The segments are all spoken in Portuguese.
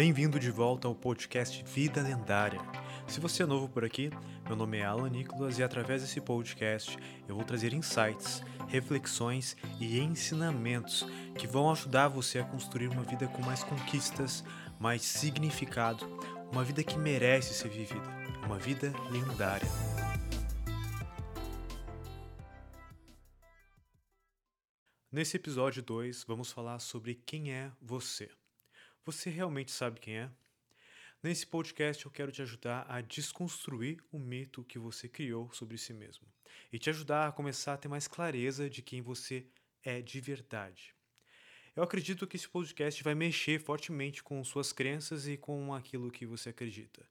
Bem-vindo de volta ao podcast Vida Lendária. Se você é novo por aqui, meu nome é Alan Nicolas e através desse podcast eu vou trazer insights, reflexões e ensinamentos que vão ajudar você a construir uma vida com mais conquistas, mais significado, uma vida que merece ser vivida, uma vida lendária. Nesse episódio 2, vamos falar sobre quem é você. Você realmente sabe quem é? Nesse podcast eu quero te ajudar a desconstruir o mito que você criou sobre si mesmo e te ajudar a começar a ter mais clareza de quem você é de verdade. Eu acredito que esse podcast vai mexer fortemente com suas crenças e com aquilo que você acredita.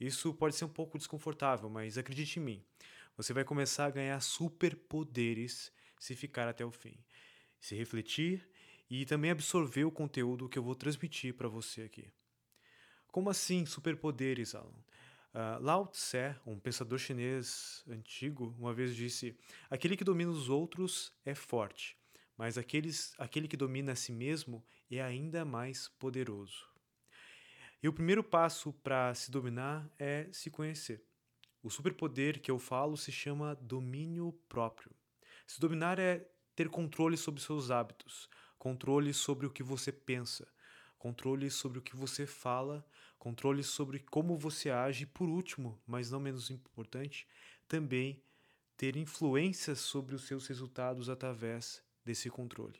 Isso pode ser um pouco desconfortável, mas acredite em mim, você vai começar a ganhar superpoderes se ficar até o fim, se refletir e também absorver o conteúdo que eu vou transmitir para você aqui. Como assim superpoderes, Alan? Uh, Lao Tse, um pensador chinês antigo, uma vez disse: Aquele que domina os outros é forte, mas aqueles, aquele que domina a si mesmo é ainda mais poderoso. E o primeiro passo para se dominar é se conhecer. O superpoder que eu falo se chama domínio próprio. Se dominar é ter controle sobre seus hábitos, controle sobre o que você pensa, controle sobre o que você fala, controle sobre como você age e, por último, mas não menos importante, também ter influência sobre os seus resultados através desse controle.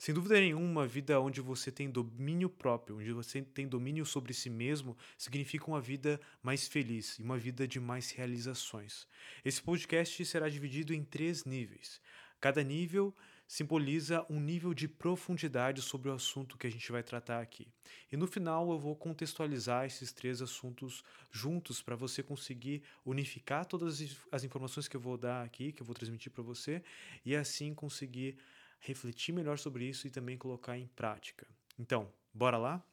Sem dúvida nenhuma, uma vida onde você tem domínio próprio, onde você tem domínio sobre si mesmo, significa uma vida mais feliz e uma vida de mais realizações. Esse podcast será dividido em três níveis. Cada nível simboliza um nível de profundidade sobre o assunto que a gente vai tratar aqui. E no final eu vou contextualizar esses três assuntos juntos para você conseguir unificar todas as informações que eu vou dar aqui, que eu vou transmitir para você, e assim conseguir refletir melhor sobre isso e também colocar em prática. Então, bora lá?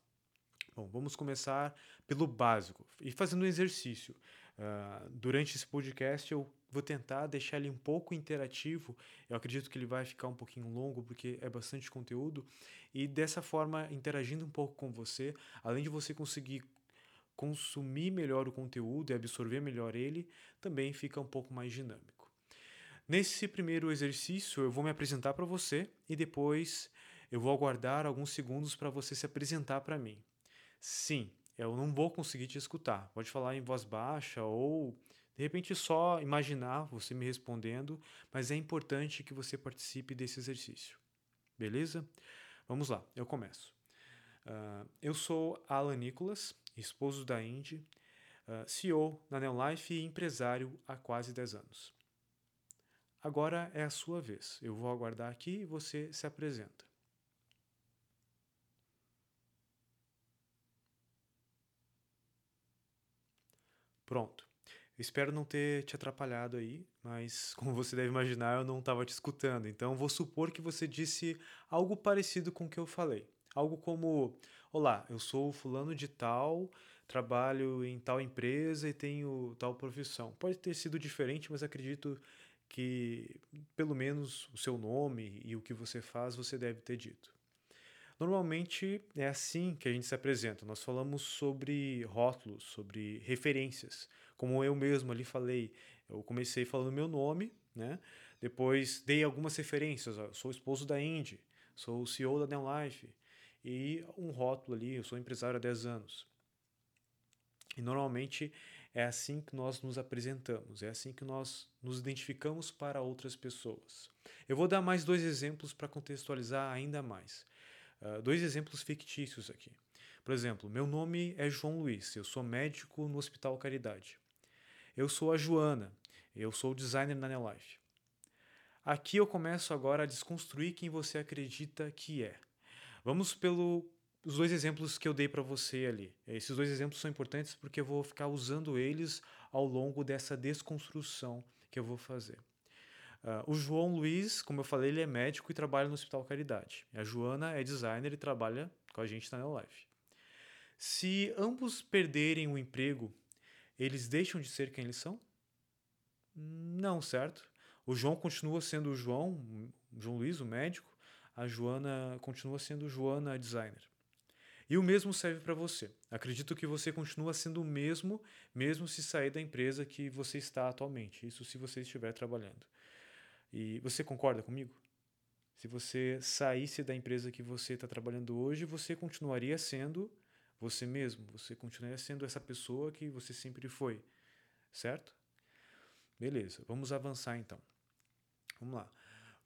Bom, vamos começar pelo básico e fazendo um exercício. Uh, durante esse podcast eu vou tentar deixar ele um pouco interativo. Eu acredito que ele vai ficar um pouquinho longo porque é bastante conteúdo e dessa forma interagindo um pouco com você, além de você conseguir consumir melhor o conteúdo e absorver melhor ele, também fica um pouco mais dinâmico. Nesse primeiro exercício, eu vou me apresentar para você e depois eu vou aguardar alguns segundos para você se apresentar para mim. Sim, eu não vou conseguir te escutar. Pode falar em voz baixa ou de repente só imaginar você me respondendo, mas é importante que você participe desse exercício. Beleza? Vamos lá, eu começo. Uh, eu sou Alan Nicolas, esposo da Indy, uh, CEO da Neolife e empresário há quase 10 anos. Agora é a sua vez. Eu vou aguardar aqui e você se apresenta. Pronto. Espero não ter te atrapalhado aí, mas como você deve imaginar, eu não estava te escutando. Então vou supor que você disse algo parecido com o que eu falei. Algo como: Olá, eu sou fulano de tal, trabalho em tal empresa e tenho tal profissão. Pode ter sido diferente, mas acredito que pelo menos o seu nome e o que você faz você deve ter dito. Normalmente é assim que a gente se apresenta. Nós falamos sobre rótulos, sobre referências. Como eu mesmo ali falei, eu comecei falando meu nome, né? Depois dei algumas referências. Ó, sou esposo da Indy, sou o CEO da Life e um rótulo ali, eu sou empresário há 10 anos. E normalmente é assim que nós nos apresentamos, é assim que nós nos identificamos para outras pessoas. Eu vou dar mais dois exemplos para contextualizar ainda mais. Ah, dois exemplos fictícios aqui. Por exemplo, meu nome é João Luiz, eu sou médico no Hospital Caridade. Eu sou a Joana, eu sou designer na Nelife. Aqui eu começo agora a desconstruir quem você acredita que é. Vamos pelos dois exemplos que eu dei para você ali. Esses dois exemplos são importantes porque eu vou ficar usando eles ao longo dessa desconstrução que eu vou fazer. Uh, o João Luiz, como eu falei, ele é médico e trabalha no Hospital Caridade. A Joana é designer e trabalha com a gente na Neolife. Se ambos perderem o emprego, eles deixam de ser quem eles são? Não, certo? O João continua sendo o João, João Luiz, o médico. A Joana continua sendo Joana, a designer. E o mesmo serve para você. Acredito que você continua sendo o mesmo, mesmo se sair da empresa que você está atualmente. Isso se você estiver trabalhando. E você concorda comigo? Se você saísse da empresa que você está trabalhando hoje, você continuaria sendo você mesmo. Você continuaria sendo essa pessoa que você sempre foi. Certo? Beleza, vamos avançar então. Vamos lá.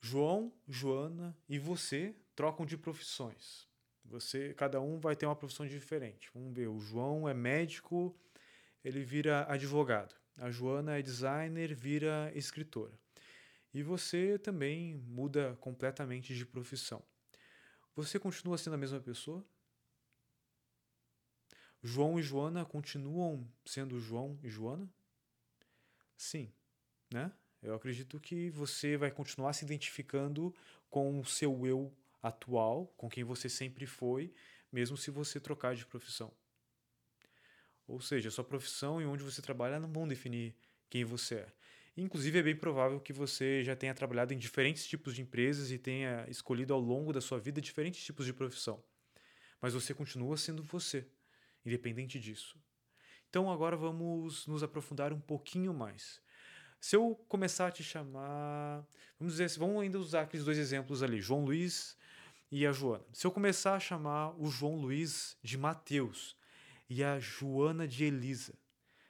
João, Joana e você trocam de profissões. Você, cada um vai ter uma profissão diferente. Vamos ver, o João é médico, ele vira advogado. A Joana é designer, vira escritora. E você também muda completamente de profissão. Você continua sendo a mesma pessoa? João e Joana continuam sendo João e Joana? Sim, né? Eu acredito que você vai continuar se identificando com o seu eu atual, com quem você sempre foi, mesmo se você trocar de profissão. Ou seja, sua profissão e onde você trabalha não vão definir quem você é. Inclusive, é bem provável que você já tenha trabalhado em diferentes tipos de empresas e tenha escolhido ao longo da sua vida diferentes tipos de profissão. Mas você continua sendo você, independente disso. Então, agora vamos nos aprofundar um pouquinho mais. Se eu começar a te chamar. Vamos dizer, vamos ainda usar aqueles dois exemplos ali, João Luiz e a Joana. Se eu começar a chamar o João Luiz de Mateus e a Joana de Elisa,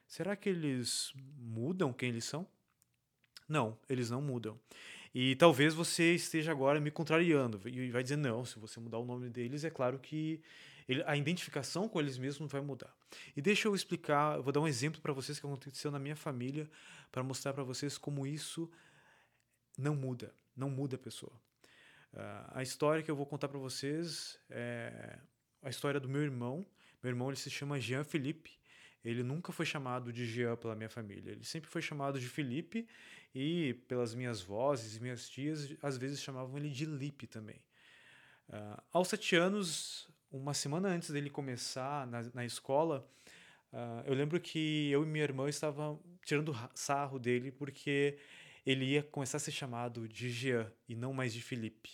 será que eles mudam quem eles são? Não, eles não mudam. E talvez você esteja agora me contrariando e vai dizer: não, se você mudar o nome deles, é claro que ele, a identificação com eles mesmos vai mudar. E deixa eu explicar, eu vou dar um exemplo para vocês que aconteceu na minha família, para mostrar para vocês como isso não muda, não muda a pessoa. Uh, a história que eu vou contar para vocês é a história do meu irmão. Meu irmão ele se chama Jean Felipe. Ele nunca foi chamado de Jean pela minha família. Ele sempre foi chamado de Felipe e pelas minhas vozes minhas tias às vezes chamavam ele de Lipe também. Uh, aos sete anos, uma semana antes dele começar na, na escola, uh, eu lembro que eu e minha irmã estavam tirando sarro dele porque ele ia começar a ser chamado de Jean e não mais de Felipe.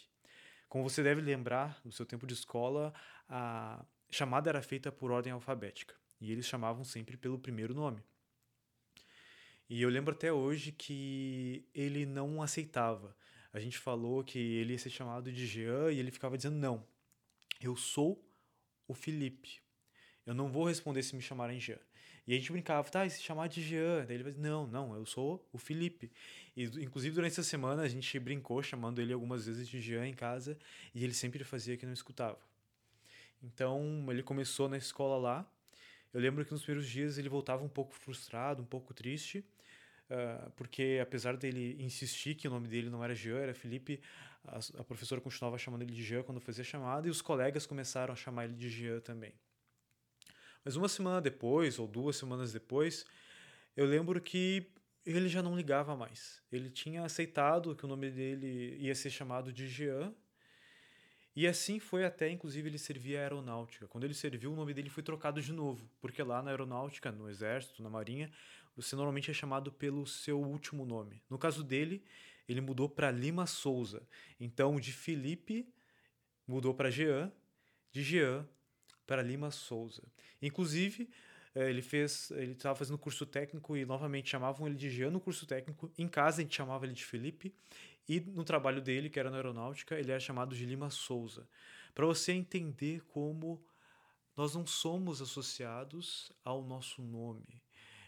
Como você deve lembrar, no seu tempo de escola, a chamada era feita por ordem alfabética e eles chamavam sempre pelo primeiro nome. E eu lembro até hoje que ele não aceitava. A gente falou que ele ia ser chamado de Jean e ele ficava dizendo: Não, eu sou o Felipe. Eu não vou responder se me chamarem Jean. E a gente brincava, tá, e se chamar de Jean? Daí ele vai não, não, eu sou o Felipe. E inclusive durante essa semana a gente brincou chamando ele algumas vezes de Jean em casa e ele sempre fazia que não escutava. Então ele começou na escola lá. Eu lembro que nos primeiros dias ele voltava um pouco frustrado, um pouco triste, uh, porque apesar dele insistir que o nome dele não era Jean, era Felipe, a, a professora continuava chamando ele de Jean quando fazia chamada e os colegas começaram a chamar ele de Jean também. Mas uma semana depois, ou duas semanas depois, eu lembro que ele já não ligava mais. Ele tinha aceitado que o nome dele ia ser chamado de Jean. E assim foi até, inclusive, ele servir a aeronáutica. Quando ele serviu, o nome dele foi trocado de novo, porque lá na aeronáutica, no exército, na marinha, você normalmente é chamado pelo seu último nome. No caso dele, ele mudou para Lima Souza. Então, de Felipe mudou para Jean, de Jean para Lima Souza. Inclusive, eh, ele fez, ele estava fazendo curso técnico e novamente chamavam ele de Jean no curso técnico. Em casa a gente chamava ele de Felipe e no trabalho dele, que era na aeronáutica, ele era chamado de Lima Souza. Para você entender como nós não somos associados ao nosso nome.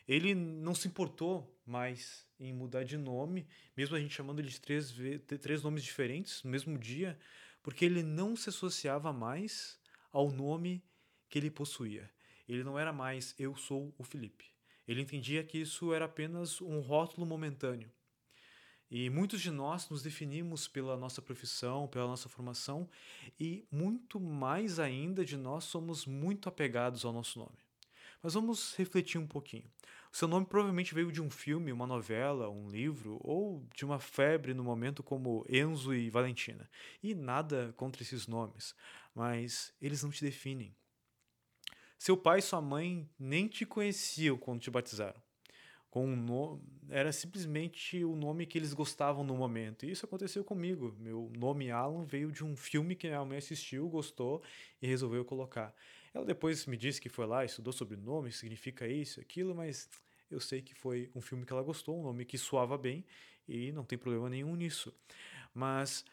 Ele não se importou mais em mudar de nome, mesmo a gente chamando ele de três, três nomes diferentes no mesmo dia, porque ele não se associava mais ao nome que ele possuía. Ele não era mais eu sou o Felipe. Ele entendia que isso era apenas um rótulo momentâneo. E muitos de nós nos definimos pela nossa profissão, pela nossa formação, e muito mais ainda de nós somos muito apegados ao nosso nome. Mas vamos refletir um pouquinho. Seu nome provavelmente veio de um filme, uma novela, um livro, ou de uma febre no momento como Enzo e Valentina. E nada contra esses nomes, mas eles não te definem. Seu pai e sua mãe nem te conheciam quando te batizaram. Com um era simplesmente o nome que eles gostavam no momento. E isso aconteceu comigo. Meu nome Alan veio de um filme que minha mãe assistiu, gostou e resolveu colocar. Ela depois me disse que foi lá, estudou sobre o nome, significa isso, aquilo, mas eu sei que foi um filme que ela gostou, um nome que soava bem e não tem problema nenhum nisso. Mas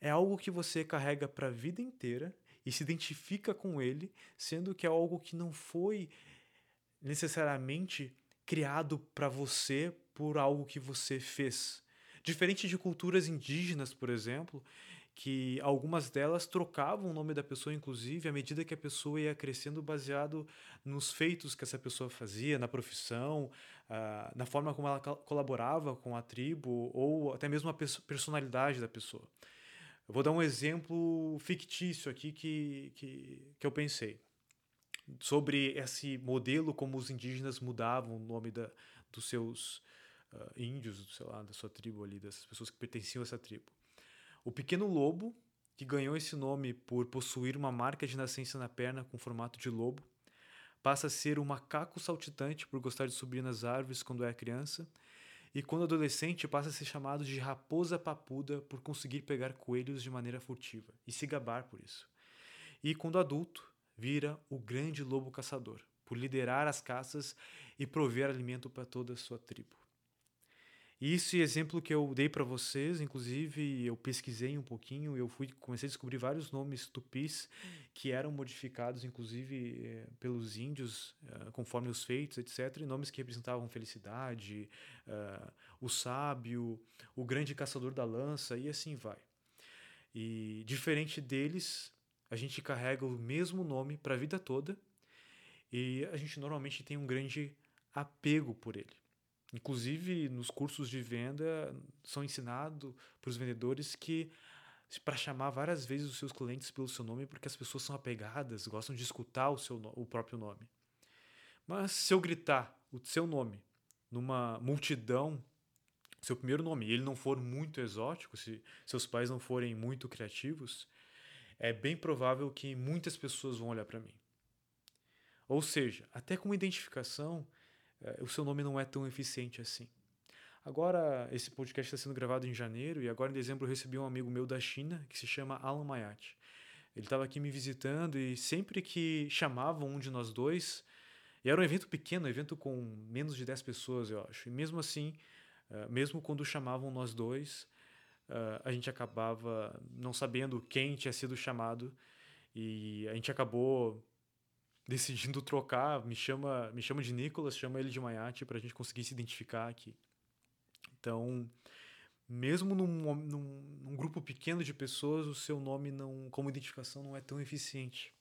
é algo que você carrega para a vida inteira e se identifica com ele, sendo que é algo que não foi necessariamente criado para você por algo que você fez. Diferente de culturas indígenas, por exemplo, que algumas delas trocavam o nome da pessoa, inclusive, à medida que a pessoa ia crescendo, baseado nos feitos que essa pessoa fazia, na profissão, uh, na forma como ela colaborava com a tribo, ou até mesmo a personalidade da pessoa. Eu vou dar um exemplo fictício aqui que, que, que eu pensei sobre esse modelo como os indígenas mudavam o nome da, dos seus uh, índios, sei lá, da sua tribo ali, das pessoas que pertenciam a essa tribo. O pequeno lobo, que ganhou esse nome por possuir uma marca de nascença na perna com formato de lobo, passa a ser o macaco saltitante por gostar de subir nas árvores quando é criança e quando adolescente passa a ser chamado de raposa papuda por conseguir pegar coelhos de maneira furtiva e se gabar por isso. E quando adulto, vira o grande lobo caçador, por liderar as caças e prover alimento para toda a sua tribo. E esse exemplo que eu dei para vocês, inclusive eu pesquisei um pouquinho, eu fui comecei a descobrir vários nomes tupis que eram modificados, inclusive eh, pelos índios, eh, conforme os feitos, etc. E nomes que representavam felicidade, eh, o sábio, o grande caçador da lança e assim vai. E diferente deles, a gente carrega o mesmo nome para a vida toda e a gente normalmente tem um grande apego por ele. Inclusive, nos cursos de venda, são ensinados para os vendedores que para chamar várias vezes os seus clientes pelo seu nome, porque as pessoas são apegadas, gostam de escutar o, seu, o próprio nome. Mas se eu gritar o seu nome numa multidão, seu primeiro nome, e ele não for muito exótico, se seus pais não forem muito criativos, é bem provável que muitas pessoas vão olhar para mim. Ou seja, até com identificação, o seu nome não é tão eficiente assim. Agora, esse podcast está sendo gravado em janeiro e agora em dezembro eu recebi um amigo meu da China que se chama Alan Mayat. Ele estava aqui me visitando e sempre que chamavam um de nós dois, e era um evento pequeno, um evento com menos de 10 pessoas, eu acho. E mesmo assim, uh, mesmo quando chamavam nós dois, uh, a gente acabava não sabendo quem tinha sido chamado e a gente acabou decidindo trocar, me chama, me chama de Nicolas, chama ele de Mayate para a gente conseguir se identificar aqui. Então, mesmo num, num, num, grupo pequeno de pessoas, o seu nome não, como identificação não é tão eficiente.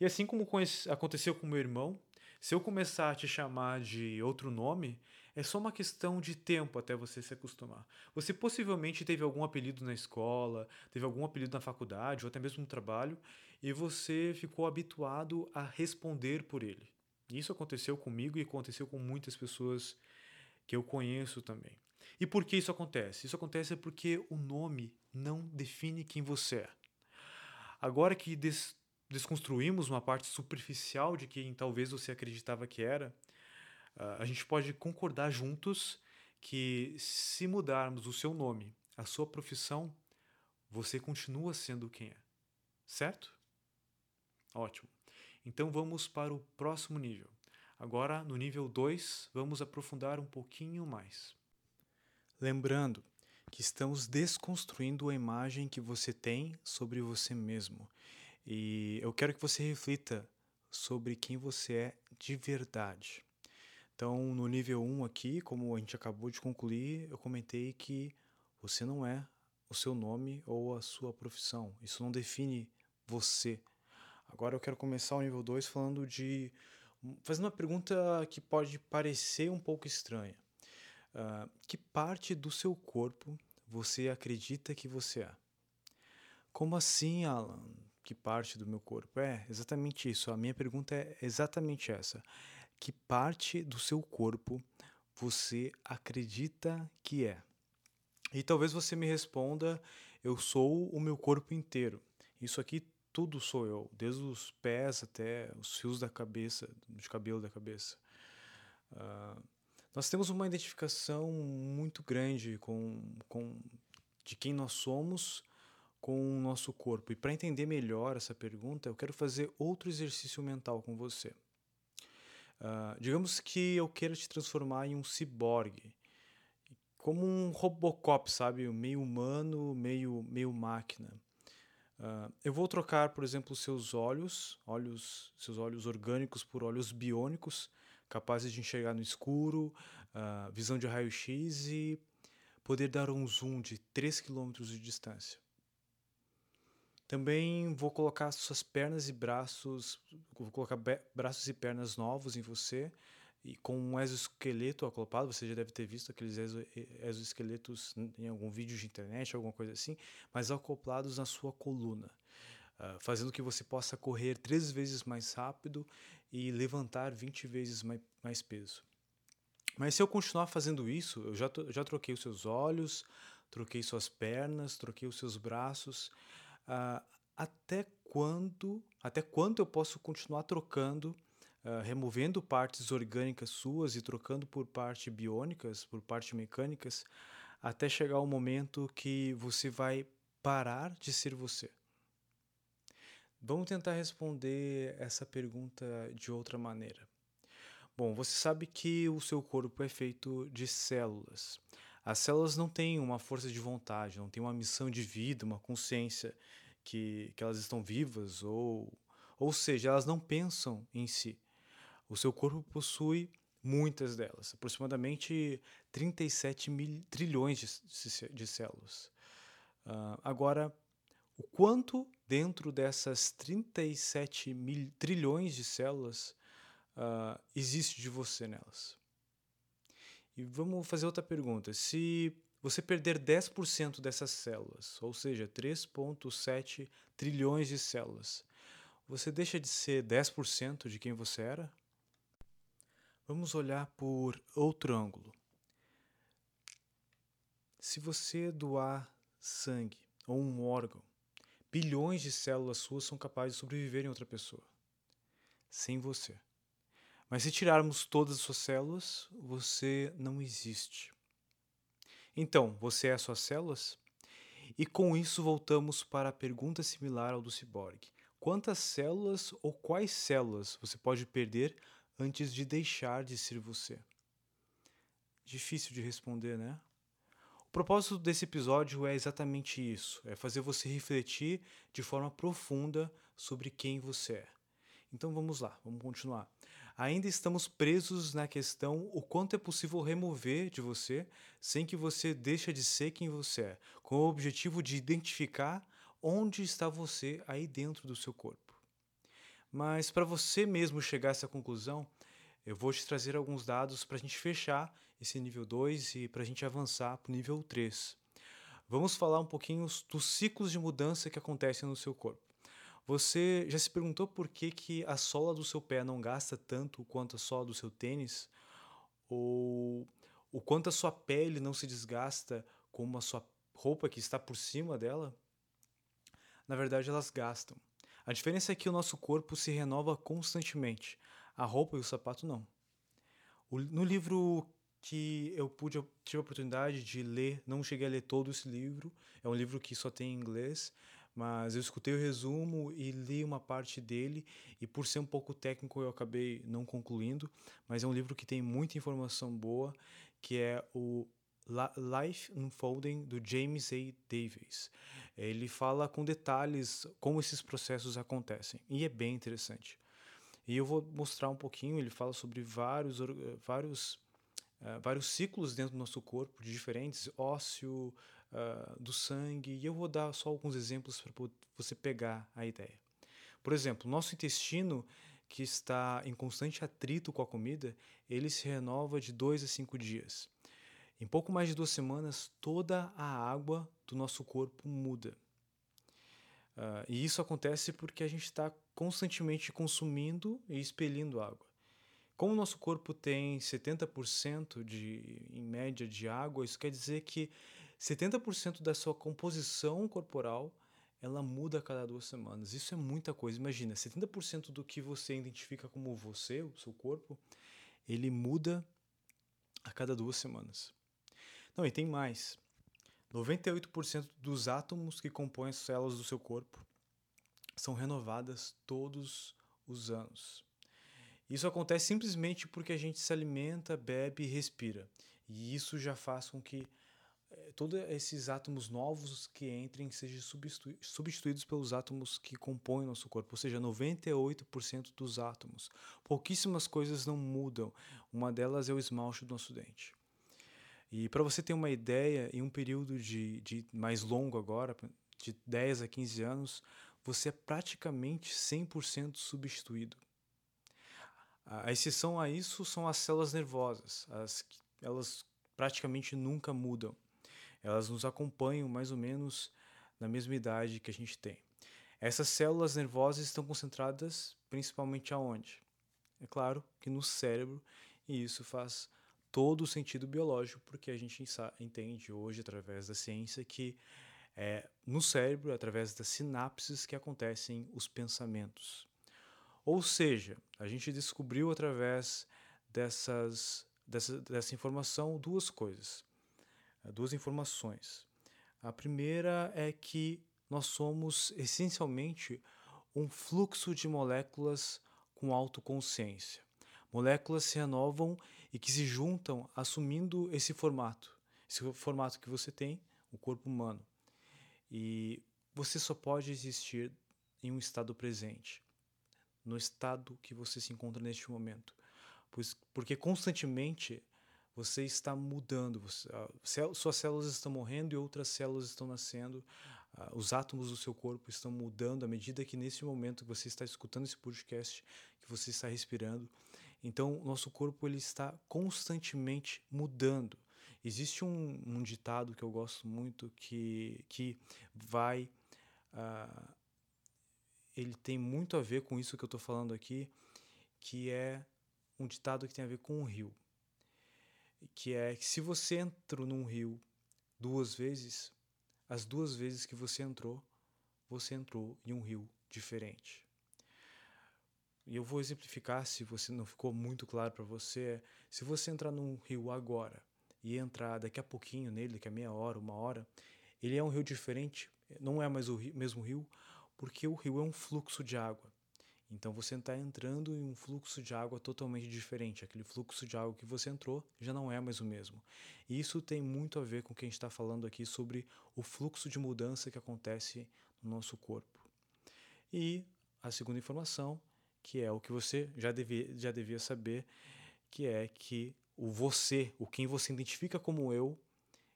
E assim como aconteceu com meu irmão, se eu começar a te chamar de outro nome, é só uma questão de tempo até você se acostumar. Você possivelmente teve algum apelido na escola, teve algum apelido na faculdade ou até mesmo no trabalho, e você ficou habituado a responder por ele. Isso aconteceu comigo e aconteceu com muitas pessoas que eu conheço também. E por que isso acontece? Isso acontece porque o nome não define quem você é. Agora que des desconstruímos uma parte superficial de quem talvez você acreditava que era, a gente pode concordar juntos que se mudarmos o seu nome, a sua profissão, você continua sendo quem é. Certo? Ótimo. Então vamos para o próximo nível. Agora, no nível 2, vamos aprofundar um pouquinho mais. Lembrando que estamos desconstruindo a imagem que você tem sobre você mesmo. E eu quero que você reflita sobre quem você é de verdade. Então, no nível 1 um aqui, como a gente acabou de concluir, eu comentei que você não é o seu nome ou a sua profissão. Isso não define você Agora eu quero começar o nível 2 falando de. fazendo uma pergunta que pode parecer um pouco estranha. Uh, que parte do seu corpo você acredita que você é? Como assim, Alan? Que parte do meu corpo? É exatamente isso. A minha pergunta é exatamente essa. Que parte do seu corpo você acredita que é? E talvez você me responda: eu sou o meu corpo inteiro. Isso aqui tudo sou eu, desde os pés até os fios da cabeça, de cabelo da cabeça. Uh, nós temos uma identificação muito grande com, com de quem nós somos com o nosso corpo. E para entender melhor essa pergunta, eu quero fazer outro exercício mental com você. Uh, digamos que eu queira te transformar em um ciborgue, como um Robocop, sabe? Meio humano, meio, meio máquina. Uh, eu vou trocar, por exemplo, seus olhos, olhos, seus olhos orgânicos por olhos biônicos, capazes de enxergar no escuro, uh, visão de raio-x e poder dar um zoom de 3 km de distância. Também vou colocar suas pernas e braços, vou colocar braços e pernas novos em você e com um exoesqueleto acoplado, você já deve ter visto aqueles exo exoesqueletos em algum vídeo de internet, alguma coisa assim, mas acoplados na sua coluna, uh, fazendo que você possa correr três vezes mais rápido e levantar 20 vezes mais, mais peso. Mas se eu continuar fazendo isso, eu já, já troquei os seus olhos, troquei suas pernas, troquei os seus braços. Uh, até quando, até quando eu posso continuar trocando, uh, removendo partes orgânicas suas e trocando por partes biônicas, por partes mecânicas, até chegar o momento que você vai parar de ser você? Vamos tentar responder essa pergunta de outra maneira. Bom, você sabe que o seu corpo é feito de células. As células não têm uma força de vontade, não têm uma missão de vida, uma consciência que, que elas estão vivas, ou, ou seja, elas não pensam em si. O seu corpo possui muitas delas, aproximadamente 37 mil, trilhões de, de células. Uh, agora, o quanto dentro dessas 37 mil, trilhões de células uh, existe de você nelas. E vamos fazer outra pergunta. Se você perder 10% dessas células, ou seja, 3,7 trilhões de células, você deixa de ser 10% de quem você era? Vamos olhar por outro ângulo. Se você doar sangue ou um órgão, bilhões de células suas são capazes de sobreviver em outra pessoa, sem você. Mas se tirarmos todas as suas células, você não existe. Então, você é as suas células? E com isso voltamos para a pergunta similar ao do ciborgue. Quantas células ou quais células você pode perder antes de deixar de ser você? Difícil de responder, né? O propósito desse episódio é exatamente isso: é fazer você refletir de forma profunda sobre quem você é. Então vamos lá, vamos continuar ainda estamos presos na questão o quanto é possível remover de você sem que você deixe de ser quem você é, com o objetivo de identificar onde está você aí dentro do seu corpo. Mas para você mesmo chegar a essa conclusão, eu vou te trazer alguns dados para a gente fechar esse nível 2 e para a gente avançar para o nível 3. Vamos falar um pouquinho dos ciclos de mudança que acontecem no seu corpo. Você já se perguntou por que, que a sola do seu pé não gasta tanto quanto a sola do seu tênis? Ou o quanto a sua pele não se desgasta como a sua roupa que está por cima dela? Na verdade, elas gastam. A diferença é que o nosso corpo se renova constantemente. A roupa e o sapato não. no livro que eu pude tive a oportunidade de ler, não cheguei a ler todo esse livro, é um livro que só tem em inglês, mas eu escutei o resumo e li uma parte dele e por ser um pouco técnico eu acabei não concluindo, mas é um livro que tem muita informação boa, que é o Life Unfolding do James A. Davis. Ele fala com detalhes como esses processos acontecem e é bem interessante. E eu vou mostrar um pouquinho, ele fala sobre vários vários uh, vários ciclos dentro do nosso corpo, de diferentes, ósseo, uh, do sangue, e eu vou dar só alguns exemplos para você pegar a ideia. Por exemplo, nosso intestino, que está em constante atrito com a comida, ele se renova de dois a cinco dias. Em pouco mais de duas semanas, toda a água do nosso corpo muda. Uh, e isso acontece porque a gente está constantemente consumindo e expelindo água. Como o nosso corpo tem 70% de, em média de água, isso quer dizer que 70% da sua composição corporal ela muda a cada duas semanas. Isso é muita coisa. Imagina, 70% do que você identifica como você, o seu corpo, ele muda a cada duas semanas. Não, e tem mais. 98% dos átomos que compõem as células do seu corpo são renovadas todos os anos. Isso acontece simplesmente porque a gente se alimenta, bebe e respira. E isso já faz com que eh, todos esses átomos novos que entrem sejam substitu substituídos pelos átomos que compõem nosso corpo, ou seja, 98% dos átomos. Pouquíssimas coisas não mudam. Uma delas é o esmalte do nosso dente. E para você ter uma ideia, em um período de, de mais longo agora, de 10 a 15 anos, você é praticamente 100% substituído. A exceção a isso são as células nervosas. As, elas praticamente nunca mudam. Elas nos acompanham mais ou menos na mesma idade que a gente tem. Essas células nervosas estão concentradas principalmente aonde? É claro que no cérebro, e isso faz todo o sentido biológico, porque a gente entende hoje, através da ciência, que é no cérebro, através das sinapses, que acontecem os pensamentos. Ou seja, a gente descobriu através dessas, dessa, dessa informação duas coisas, duas informações. A primeira é que nós somos essencialmente um fluxo de moléculas com autoconsciência. Moléculas se renovam e que se juntam assumindo esse formato, esse formato que você tem, o corpo humano. E você só pode existir em um estado presente, no estado que você se encontra neste momento. Pois, porque constantemente você está mudando, você, uh, suas células estão morrendo e outras células estão nascendo, uh, os átomos do seu corpo estão mudando à medida que nesse momento que você está escutando esse podcast, que você está respirando, então, o nosso corpo ele está constantemente mudando. Existe um, um ditado que eu gosto muito que, que vai. Uh, ele tem muito a ver com isso que eu estou falando aqui, que é um ditado que tem a ver com o rio. Que é que se você entrou num rio duas vezes, as duas vezes que você entrou, você entrou em um rio diferente. E eu vou exemplificar se você não ficou muito claro para você. É, se você entrar num rio agora e entrar daqui a pouquinho nele, daqui a meia hora, uma hora, ele é um rio diferente, não é mais o rio, mesmo rio, porque o rio é um fluxo de água. Então você está entrando em um fluxo de água totalmente diferente. Aquele fluxo de água que você entrou já não é mais o mesmo. E isso tem muito a ver com o que a gente está falando aqui sobre o fluxo de mudança que acontece no nosso corpo. E a segunda informação que é o que você já devia, já devia saber, que é que o você, o quem você identifica como eu,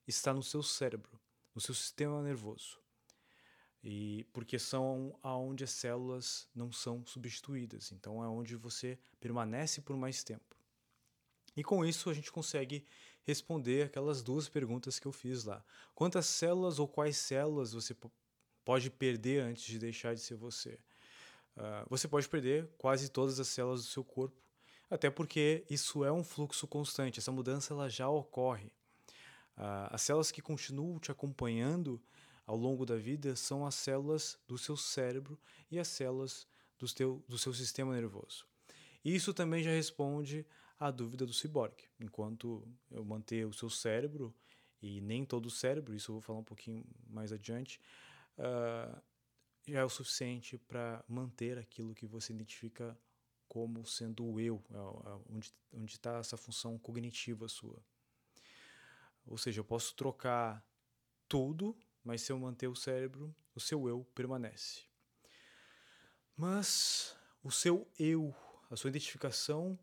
está no seu cérebro, no seu sistema nervoso. E porque são aonde as células não são substituídas, então é onde você permanece por mais tempo. E com isso a gente consegue responder aquelas duas perguntas que eu fiz lá. Quantas células ou quais células você pode perder antes de deixar de ser você? Uh, você pode perder quase todas as células do seu corpo, até porque isso é um fluxo constante, essa mudança ela já ocorre. Uh, as células que continuam te acompanhando ao longo da vida são as células do seu cérebro e as células do, teu, do seu sistema nervoso. Isso também já responde à dúvida do ciborgue. Enquanto eu manter o seu cérebro, e nem todo o cérebro, isso eu vou falar um pouquinho mais adiante, uh, já é o suficiente para manter aquilo que você identifica como sendo o eu, é é onde está essa função cognitiva sua. Ou seja, eu posso trocar tudo, mas se eu manter o cérebro, o seu eu permanece. Mas o seu eu, a sua identificação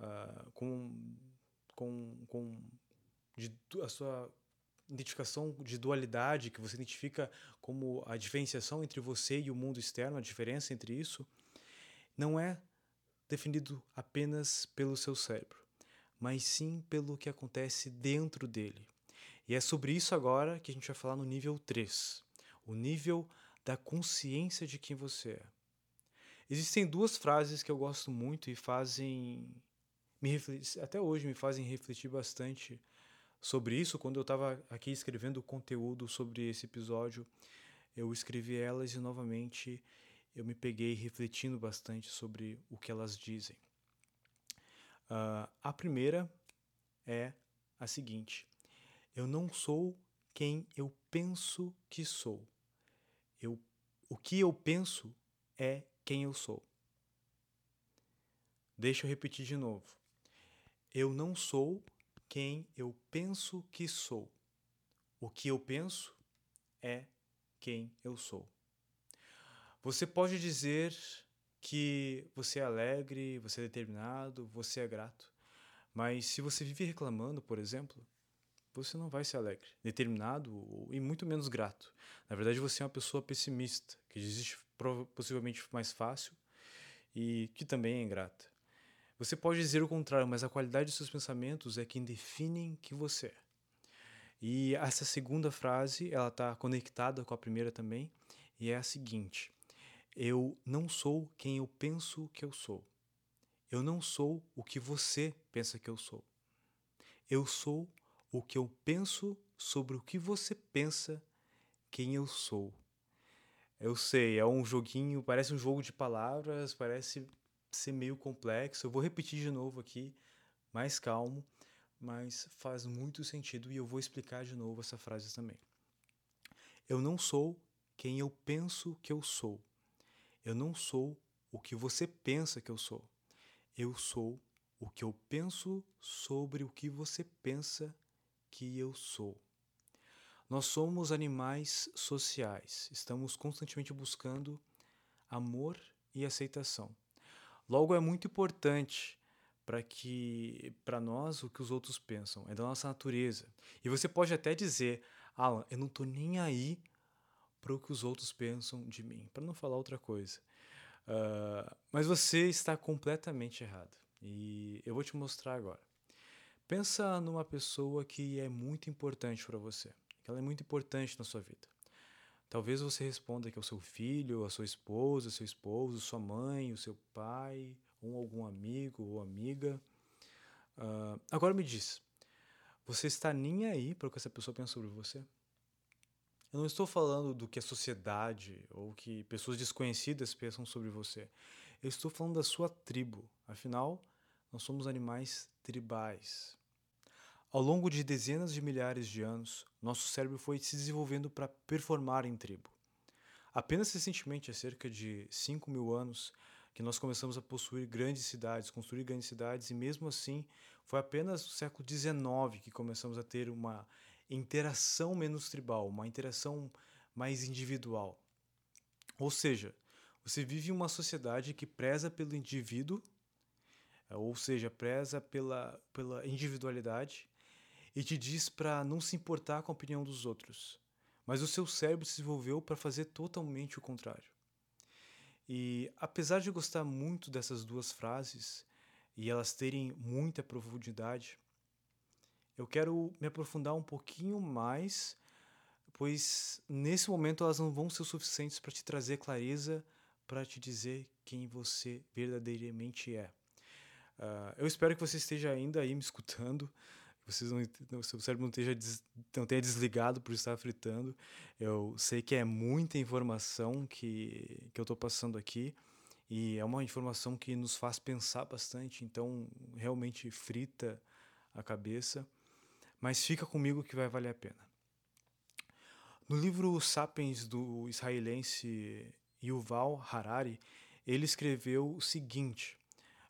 uh, com, com, com de, a sua identificação de dualidade, que você identifica como a diferenciação entre você e o mundo externo, a diferença entre isso, não é definido apenas pelo seu cérebro, mas sim pelo que acontece dentro dele. E é sobre isso agora que a gente vai falar no nível 3, o nível da consciência de quem você é. Existem duas frases que eu gosto muito e fazem me até hoje me fazem refletir bastante sobre isso. Quando eu estava aqui escrevendo conteúdo sobre esse episódio, eu escrevi elas e novamente eu me peguei refletindo bastante sobre o que elas dizem. Uh, a primeira é a seguinte: eu não sou quem eu penso que sou. Eu, o que eu penso é quem eu sou. Deixa eu repetir de novo. Eu não sou quem eu penso que sou. O que eu penso é quem eu sou. Você pode dizer que você é alegre, você é determinado, você é grato, mas se você vive reclamando, por exemplo, você não vai ser alegre, determinado e muito menos grato. Na verdade, você é uma pessoa pessimista, que desiste possivelmente mais fácil e que também é ingrata. Você pode dizer o contrário, mas a qualidade dos seus pensamentos é quem definem que você é. E essa segunda frase, ela está conectada com a primeira também, e é a seguinte: Eu não sou quem eu penso que eu sou. Eu não sou o que você pensa que eu sou. Eu sou o que eu penso sobre o que você pensa quem eu sou. Eu sei, é um joguinho, parece um jogo de palavras, parece ser meio complexo. Eu vou repetir de novo aqui, mais calmo, mas faz muito sentido e eu vou explicar de novo essa frase também. Eu não sou quem eu penso que eu sou. Eu não sou o que você pensa que eu sou. Eu sou o que eu penso sobre o que você pensa que eu sou. Nós somos animais sociais, estamos constantemente buscando amor e aceitação. Logo, é muito importante para que para nós o que os outros pensam é da nossa natureza. E você pode até dizer, Alan, eu não estou nem aí para o que os outros pensam de mim, para não falar outra coisa. Uh, mas você está completamente errado. E eu vou te mostrar agora. Pensa numa pessoa que é muito importante para você, que ela é muito importante na sua vida. Talvez você responda que é o seu filho, a sua esposa, seu esposo, sua mãe, o seu pai, ou algum amigo ou amiga. Uh, agora me diz, você está nem aí para o que essa pessoa pensa sobre você? Eu não estou falando do que a sociedade ou que pessoas desconhecidas pensam sobre você. Eu estou falando da sua tribo. Afinal, nós somos animais tribais. Ao longo de dezenas de milhares de anos, nosso cérebro foi se desenvolvendo para performar em tribo. Apenas recentemente, há cerca de 5 mil anos, que nós começamos a possuir grandes cidades, construir grandes cidades, e mesmo assim foi apenas no século XIX que começamos a ter uma interação menos tribal, uma interação mais individual. Ou seja, você vive uma sociedade que preza pelo indivíduo, ou seja, preza pela, pela individualidade, e te diz para não se importar com a opinião dos outros. Mas o seu cérebro se desenvolveu para fazer totalmente o contrário. E apesar de gostar muito dessas duas frases e elas terem muita profundidade, eu quero me aprofundar um pouquinho mais, pois nesse momento elas não vão ser suficientes para te trazer clareza, para te dizer quem você verdadeiramente é. Uh, eu espero que você esteja ainda aí me escutando vocês não, seu cérebro não, esteja des, não tenha desligado por estar fritando. Eu sei que é muita informação que, que eu estou passando aqui e é uma informação que nos faz pensar bastante, então realmente frita a cabeça. Mas fica comigo que vai valer a pena. No livro Sapiens do israelense Yuval Harari, ele escreveu o seguinte: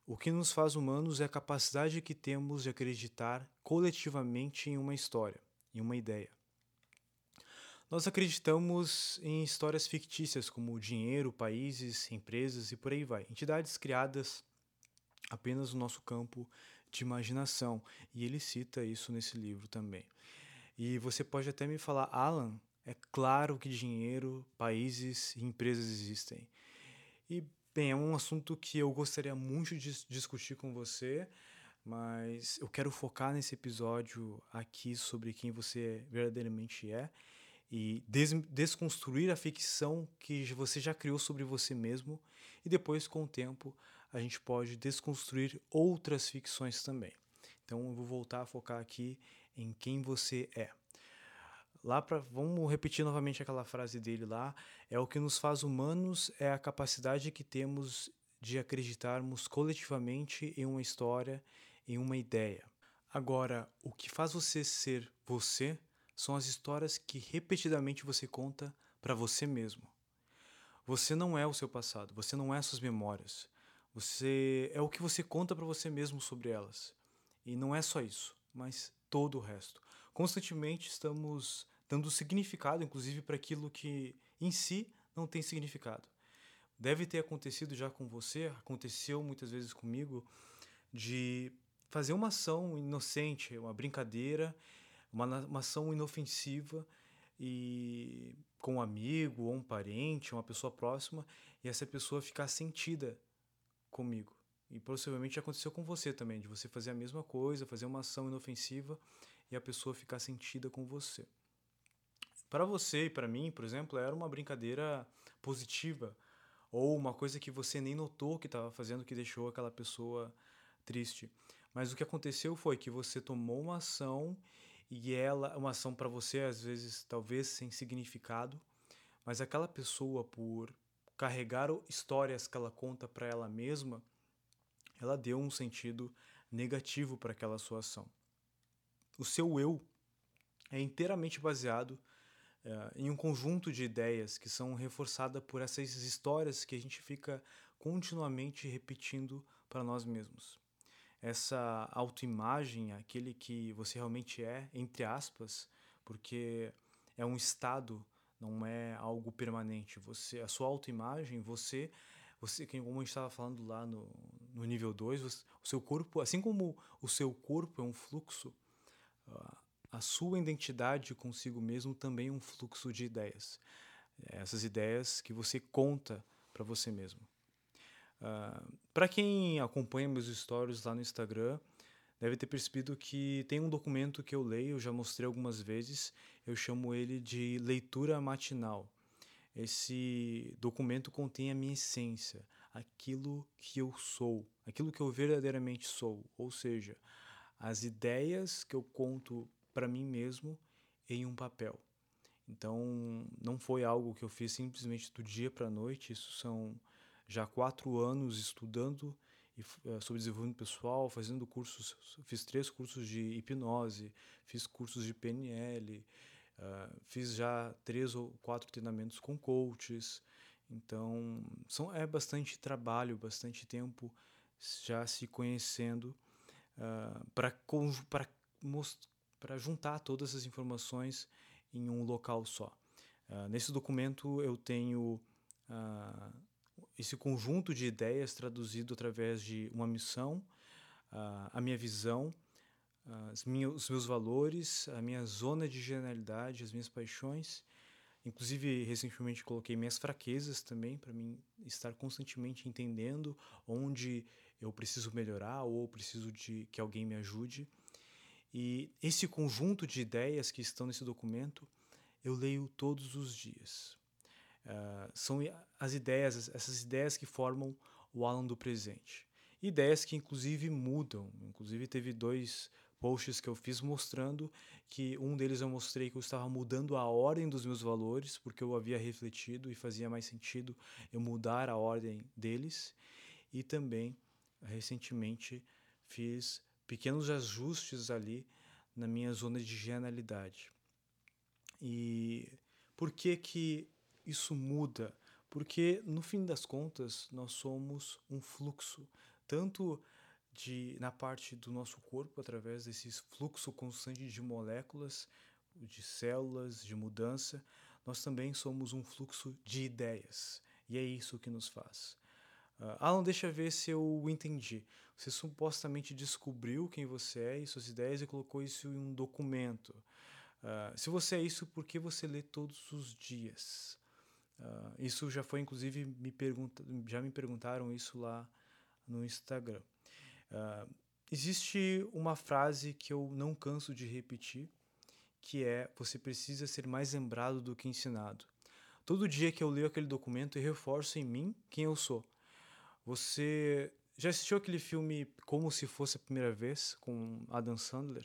o que nos faz humanos é a capacidade que temos de acreditar coletivamente em uma história, em uma ideia. Nós acreditamos em histórias fictícias como dinheiro, países, empresas e por aí vai, entidades criadas apenas no nosso campo de imaginação, e ele cita isso nesse livro também. E você pode até me falar, Alan, é claro que dinheiro, países e empresas existem. E Bem, é um assunto que eu gostaria muito de discutir com você, mas eu quero focar nesse episódio aqui sobre quem você verdadeiramente é e des desconstruir a ficção que você já criou sobre você mesmo e depois com o tempo a gente pode desconstruir outras ficções também. Então eu vou voltar a focar aqui em quem você é. Lá para vamos repetir novamente aquela frase dele lá, é o que nos faz humanos é a capacidade que temos de acreditarmos coletivamente em uma história, em uma ideia. Agora, o que faz você ser você são as histórias que repetidamente você conta para você mesmo. Você não é o seu passado, você não é suas memórias. Você é o que você conta para você mesmo sobre elas. E não é só isso, mas todo o resto. Constantemente estamos dando significado, inclusive, para aquilo que em si não tem significado. Deve ter acontecido já com você, aconteceu muitas vezes comigo, de fazer uma ação inocente, uma brincadeira, uma, uma ação inofensiva e com um amigo ou um parente, uma pessoa próxima, e essa pessoa ficar sentida comigo. E possivelmente aconteceu com você também, de você fazer a mesma coisa, fazer uma ação inofensiva e a pessoa ficar sentida com você. Para você e para mim, por exemplo, era uma brincadeira positiva ou uma coisa que você nem notou que estava fazendo que deixou aquela pessoa triste. Mas o que aconteceu foi que você tomou uma ação e ela, uma ação para você às vezes talvez sem significado, mas aquela pessoa por carregar histórias que ela conta para ela mesma, ela deu um sentido negativo para aquela sua ação. O seu eu é inteiramente baseado uh, em um conjunto de ideias que são reforçadas por essas histórias que a gente fica continuamente repetindo para nós mesmos essa autoimagem, aquele que você realmente é, entre aspas, porque é um estado, não é algo permanente. Você, a sua autoimagem, você, você, como a gente estava falando lá no, no nível 2, o seu corpo, assim como o seu corpo é um fluxo, a sua identidade consigo mesmo também é um fluxo de ideias. Essas ideias que você conta para você mesmo. Uh, ah, para quem acompanha meus stories lá no Instagram, deve ter percebido que tem um documento que eu leio, eu já mostrei algumas vezes, eu chamo ele de leitura matinal. Esse documento contém a minha essência, aquilo que eu sou, aquilo que eu verdadeiramente sou, ou seja, as ideias que eu conto para mim mesmo em um papel. Então, não foi algo que eu fiz simplesmente do dia para a noite, isso são já quatro anos estudando eh, sobre desenvolvimento pessoal, fazendo cursos, fiz três cursos de hipnose, fiz cursos de PNL, uh, eh, fiz já três ou quatro treinamentos com coaches. Então, são, é bastante trabalho, bastante tempo já se conhecendo uh, para juntar todas as informações em um local só. Uh, nesse documento eu tenho uh, esse conjunto de ideias traduzido através de uma missão, a minha visão, os meus valores, a minha zona de genialidade, as minhas paixões. Inclusive, recentemente coloquei minhas fraquezas também, para mim estar constantemente entendendo onde eu preciso melhorar ou preciso de que alguém me ajude. E esse conjunto de ideias que estão nesse documento, eu leio todos os dias. Uh, são as ideias, essas ideias que formam o Alan do presente. Ideias que inclusive mudam. Inclusive teve dois posts que eu fiz mostrando que um deles eu mostrei que eu estava mudando a ordem dos meus valores porque eu havia refletido e fazia mais sentido eu mudar a ordem deles e também recentemente fiz pequenos ajustes ali na minha zona de genialidade. E por que que isso muda, porque no fim das contas nós somos um fluxo, tanto de na parte do nosso corpo através desse fluxo constante de moléculas, de células, de mudança, nós também somos um fluxo de ideias. E é isso que nos faz. Uh, Alan, deixa eu ver se eu entendi. Você supostamente descobriu quem você é e suas ideias e colocou isso em um documento. Uh, se você é isso, por que você lê todos os dias? Uh, isso já foi, inclusive, me já me perguntaram isso lá no Instagram. Uh, existe uma frase que eu não canso de repetir, que é: você precisa ser mais lembrado do que ensinado. Todo dia que eu leio aquele documento, eu reforço em mim quem eu sou. Você já assistiu aquele filme Como se fosse a primeira vez com Adam Sandler?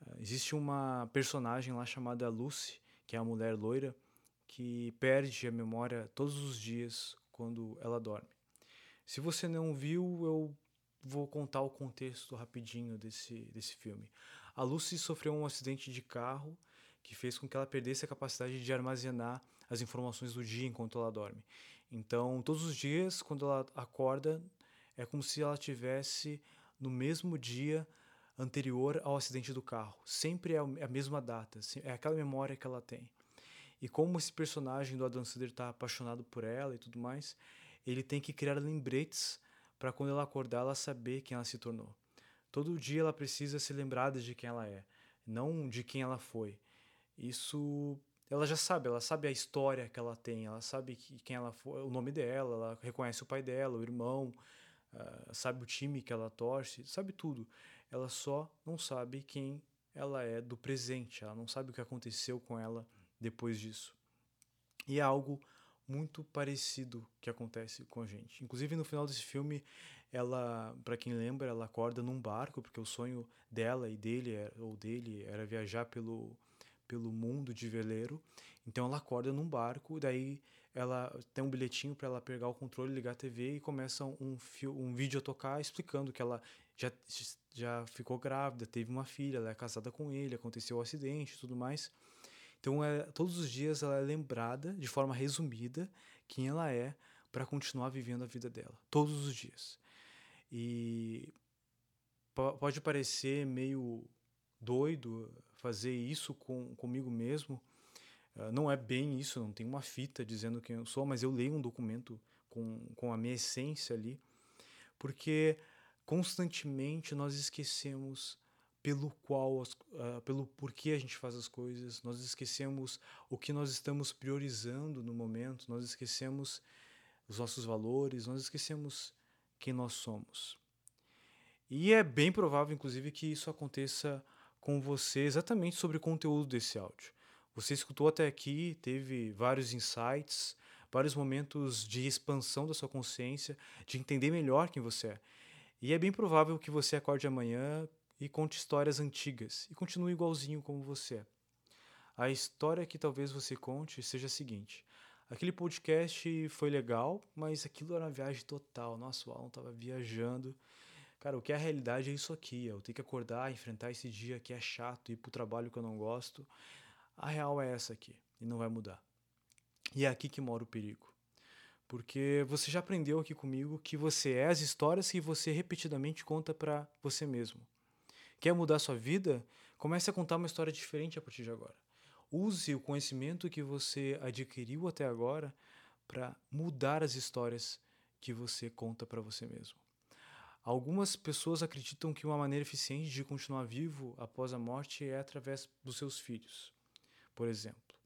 Uh, existe uma personagem lá chamada Lucy, que é a mulher loira que perde a memória todos os dias quando ela dorme. Se você não viu, eu vou contar o contexto rapidinho desse, desse filme. A Lucy sofreu um acidente de carro que fez com que ela perdesse a capacidade de armazenar as informações do dia enquanto ela dorme. Então, todos os dias, quando ela acorda, é como se ela tivesse no mesmo dia anterior ao acidente do carro. Sempre é a mesma data, é aquela memória que ela tem. E como esse personagem do Adam Sandler está apaixonado por ela e tudo mais, ele tem que criar lembretes para quando ela acordar ela saber quem ela se tornou. Todo dia ela precisa ser lembrada de quem ela é, não de quem ela foi. Isso ela já sabe, ela sabe a história que ela tem, ela sabe que, quem ela foi, o nome dela, ela reconhece o pai dela, o irmão, uh, sabe o time que ela torce, sabe tudo. Ela só não sabe quem ela é do presente, ela não sabe o que aconteceu com ela depois disso. E é algo muito parecido que acontece com a gente. Inclusive no final desse filme, ela, para quem lembra, ela acorda num barco porque o sonho dela e dele ou dele era viajar pelo pelo mundo de veleiro. Então ela acorda num barco, daí ela tem um bilhetinho para ela pegar o controle, ligar a TV e começa um, um vídeo a tocar explicando que ela já, já ficou grávida, teve uma filha, ela é casada com ele, aconteceu o um acidente e tudo mais. Então, é, todos os dias ela é lembrada, de forma resumida, quem ela é para continuar vivendo a vida dela. Todos os dias. E pode parecer meio doido fazer isso com, comigo mesmo. Uh, não é bem isso, não tem uma fita dizendo quem eu sou, mas eu leio um documento com, com a minha essência ali, porque constantemente nós esquecemos pelo qual, uh, pelo porquê a gente faz as coisas, nós esquecemos o que nós estamos priorizando no momento, nós esquecemos os nossos valores, nós esquecemos quem nós somos. E é bem provável, inclusive, que isso aconteça com você exatamente sobre o conteúdo desse áudio. Você escutou até aqui, teve vários insights, vários momentos de expansão da sua consciência, de entender melhor quem você é. E é bem provável que você acorde amanhã e conte histórias antigas e continue igualzinho como você é. A história que talvez você conte seja a seguinte: aquele podcast foi legal, mas aquilo era uma viagem total. Nosso Alan estava viajando Cara, o que é a realidade é isso aqui. Eu tenho que acordar, enfrentar esse dia que é chato, ir pro trabalho que eu não gosto. A real é essa aqui e não vai mudar. E é aqui que mora o perigo. Porque você já aprendeu aqui comigo que você é as histórias que você repetidamente conta para você mesmo. Quer mudar sua vida? Comece a contar uma história diferente a partir de agora. Use o conhecimento que você adquiriu até agora para mudar as histórias que você conta para você mesmo. Algumas pessoas acreditam que uma maneira eficiente de continuar vivo após a morte é através dos seus filhos, por exemplo.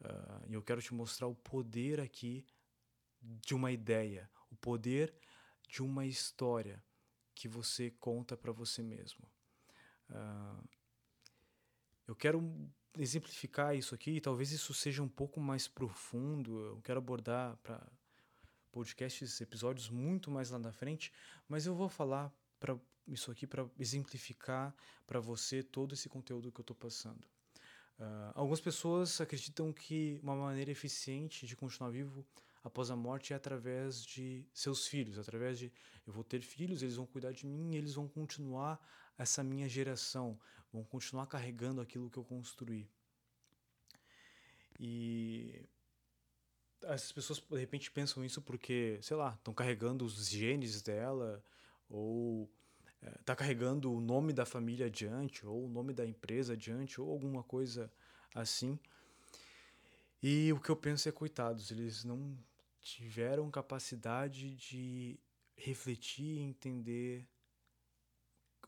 Uh, e eu quero te mostrar o poder aqui de uma ideia, o poder de uma história que você conta para você mesmo. Uh, eu quero exemplificar isso aqui, talvez isso seja um pouco mais profundo. Eu quero abordar para podcasts, episódios muito mais lá na frente, mas eu vou falar para isso aqui para exemplificar para você todo esse conteúdo que eu estou passando. Uh, algumas pessoas acreditam que uma maneira eficiente de continuar vivo após a morte é através de seus filhos, através de eu vou ter filhos, eles vão cuidar de mim, eles vão continuar essa minha geração, vão continuar carregando aquilo que eu construí. E as pessoas de repente pensam isso porque, sei lá, estão carregando os genes dela ou está é, carregando o nome da família adiante ou o nome da empresa adiante ou alguma coisa assim. E o que eu penso é coitados, eles não tiveram capacidade de refletir e entender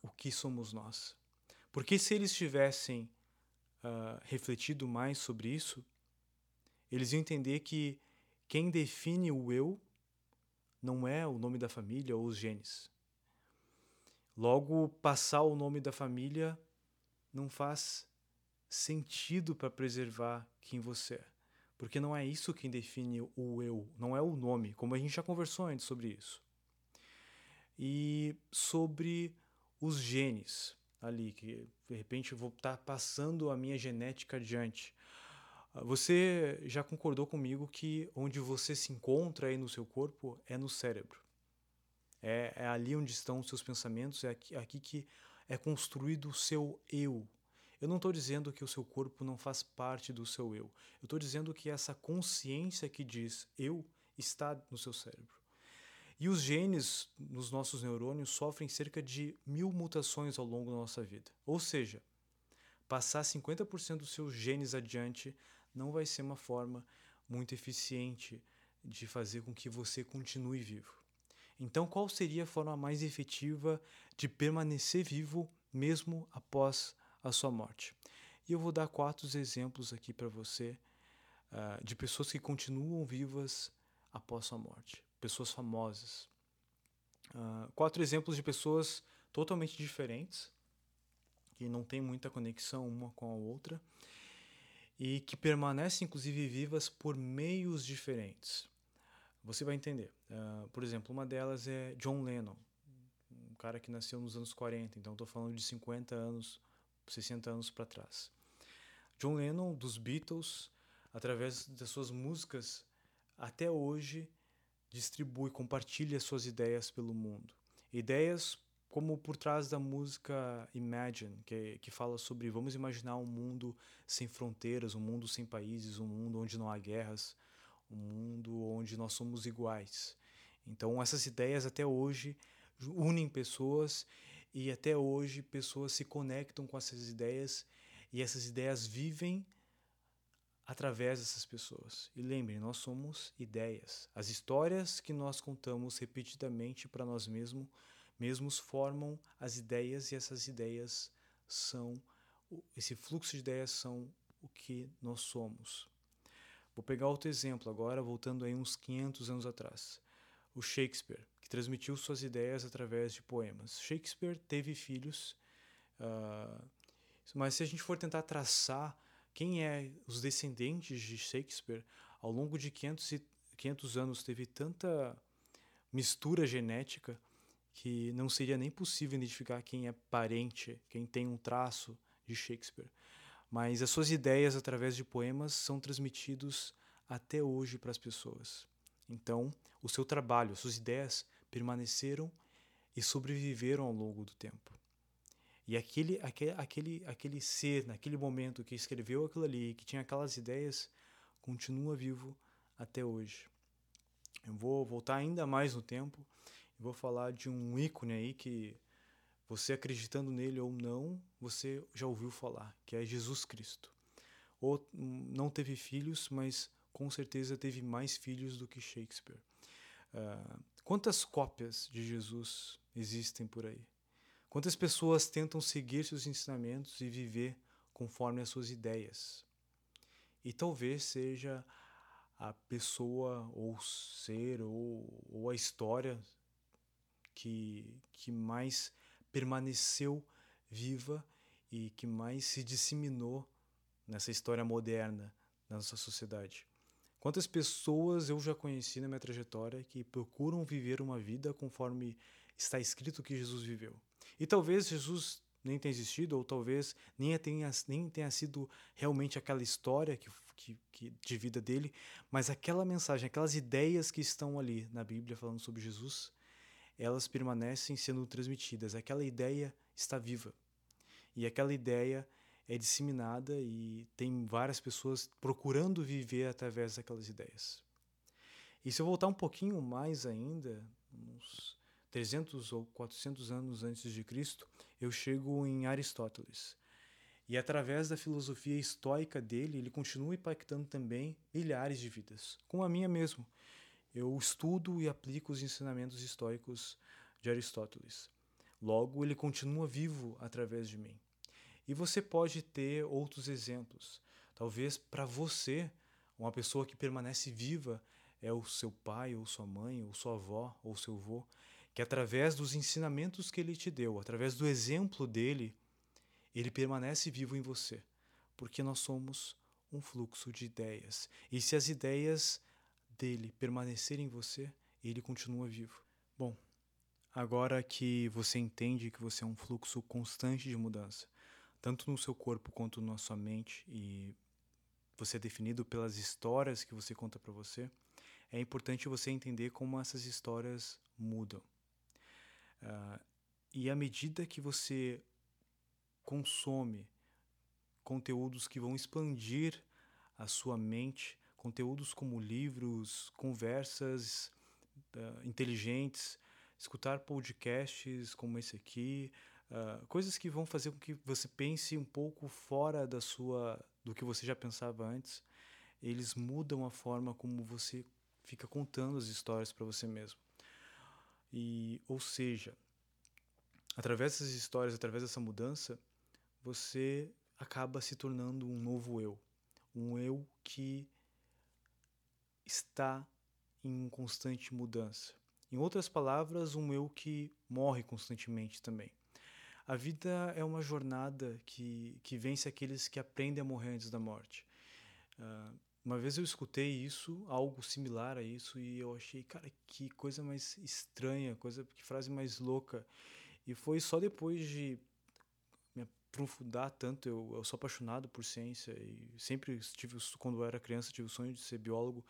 o que somos nós. Porque se eles tivessem uh, refletido mais sobre isso, eles iam entender que quem define o eu não é o nome da família ou os genes. Logo, passar o nome da família não faz sentido para preservar quem você é. Porque não é isso quem define o eu, não é o nome, como a gente já conversou antes sobre isso. E sobre os genes ali, que de repente eu vou estar tá passando a minha genética adiante. Você já concordou comigo que onde você se encontra aí no seu corpo é no cérebro. É, é ali onde estão os seus pensamentos, é aqui, aqui que é construído o seu eu. Eu não estou dizendo que o seu corpo não faz parte do seu eu. Eu estou dizendo que essa consciência que diz eu está no seu cérebro. E os genes nos nossos neurônios sofrem cerca de mil mutações ao longo da nossa vida. Ou seja, passar 50% dos seus genes adiante não vai ser uma forma muito eficiente de fazer com que você continue vivo. Então, qual seria a forma mais efetiva de permanecer vivo mesmo após a sua morte? E eu vou dar quatro exemplos aqui para você uh, de pessoas que continuam vivas após sua morte, pessoas famosas. Uh, quatro exemplos de pessoas totalmente diferentes, que não têm muita conexão uma com a outra e que permanecem, inclusive, vivas por meios diferentes. Você vai entender. Uh, por exemplo, uma delas é John Lennon, um cara que nasceu nos anos 40, então estou falando de 50 anos, 60 anos para trás. John Lennon, dos Beatles, através das suas músicas, até hoje distribui, compartilha suas ideias pelo mundo. Ideias como por trás da música Imagine, que, que fala sobre vamos imaginar um mundo sem fronteiras, um mundo sem países, um mundo onde não há guerras, um mundo onde nós somos iguais. Então, essas ideias até hoje unem pessoas e até hoje pessoas se conectam com essas ideias e essas ideias vivem através dessas pessoas. E lembrem, nós somos ideias. As histórias que nós contamos repetidamente para nós mesmos, mesmos formam as ideias e essas ideias são esse fluxo de ideias são o que nós somos. Vou pegar outro exemplo agora, voltando aí uns 500 anos atrás. O Shakespeare, que transmitiu suas ideias através de poemas. Shakespeare teve filhos, uh, mas se a gente for tentar traçar quem é os descendentes de Shakespeare, ao longo de 500, e, 500 anos teve tanta mistura genética que não seria nem possível identificar quem é parente, quem tem um traço de Shakespeare mas as suas ideias através de poemas são transmitidos até hoje para as pessoas. Então, o seu trabalho, as suas ideias permaneceram e sobreviveram ao longo do tempo. E aquele, aquele, aquele, aquele ser, naquele momento que escreveu aquilo ali, que tinha aquelas ideias, continua vivo até hoje. Eu vou voltar ainda mais no tempo vou falar de um ícone aí que você acreditando nele ou não, você já ouviu falar, que é Jesus Cristo. Ou não teve filhos, mas com certeza teve mais filhos do que Shakespeare. Uh, quantas cópias de Jesus existem por aí? Quantas pessoas tentam seguir seus ensinamentos e viver conforme as suas ideias? E talvez seja a pessoa ou ser ou, ou a história que, que mais permaneceu viva e que mais se disseminou nessa história moderna da nossa sociedade. Quantas pessoas eu já conheci na minha trajetória que procuram viver uma vida conforme está escrito que Jesus viveu? E talvez Jesus nem tenha existido, ou talvez nem tenha, nem tenha sido realmente aquela história que, que, que, de vida dele, mas aquela mensagem, aquelas ideias que estão ali na Bíblia falando sobre Jesus, elas permanecem sendo transmitidas. Aquela ideia está viva. E aquela ideia é disseminada e tem várias pessoas procurando viver através daquelas ideias. E se eu voltar um pouquinho mais ainda, uns 300 ou 400 anos antes de Cristo, eu chego em Aristóteles. E através da filosofia estoica dele, ele continua impactando também milhares de vidas, como a minha mesmo eu estudo e aplico os ensinamentos históricos de Aristóteles. Logo, ele continua vivo através de mim. E você pode ter outros exemplos. Talvez para você, uma pessoa que permanece viva é o seu pai, ou sua mãe, ou sua avó, ou seu avô, que através dos ensinamentos que ele te deu, através do exemplo dele, ele permanece vivo em você. Porque nós somos um fluxo de ideias. E se as ideias dele permanecer em você, ele continua vivo. Bom, agora que você entende que você é um fluxo constante de mudança, tanto no seu corpo quanto na sua mente, e você é definido pelas histórias que você conta para você, é importante você entender como essas histórias mudam. Uh, e à medida que você consome conteúdos que vão expandir a sua mente, conteúdos como livros, conversas uh, inteligentes, escutar podcasts como esse aqui, uh, coisas que vão fazer com que você pense um pouco fora da sua do que você já pensava antes. Eles mudam a forma como você fica contando as histórias para você mesmo. E, ou seja, através dessas histórias, através dessa mudança, você acaba se tornando um novo eu, um eu que está em constante mudança. Em outras palavras, um eu que morre constantemente também. A vida é uma jornada que, que vence aqueles que aprendem a morrer antes da morte. Uh, uma vez eu escutei isso, algo similar a isso, e eu achei, cara, que coisa mais estranha, coisa que frase mais louca. E foi só depois de aprofundar tanto, eu, eu sou apaixonado por ciência e sempre tive, quando eu era criança, tive o sonho de ser biólogo.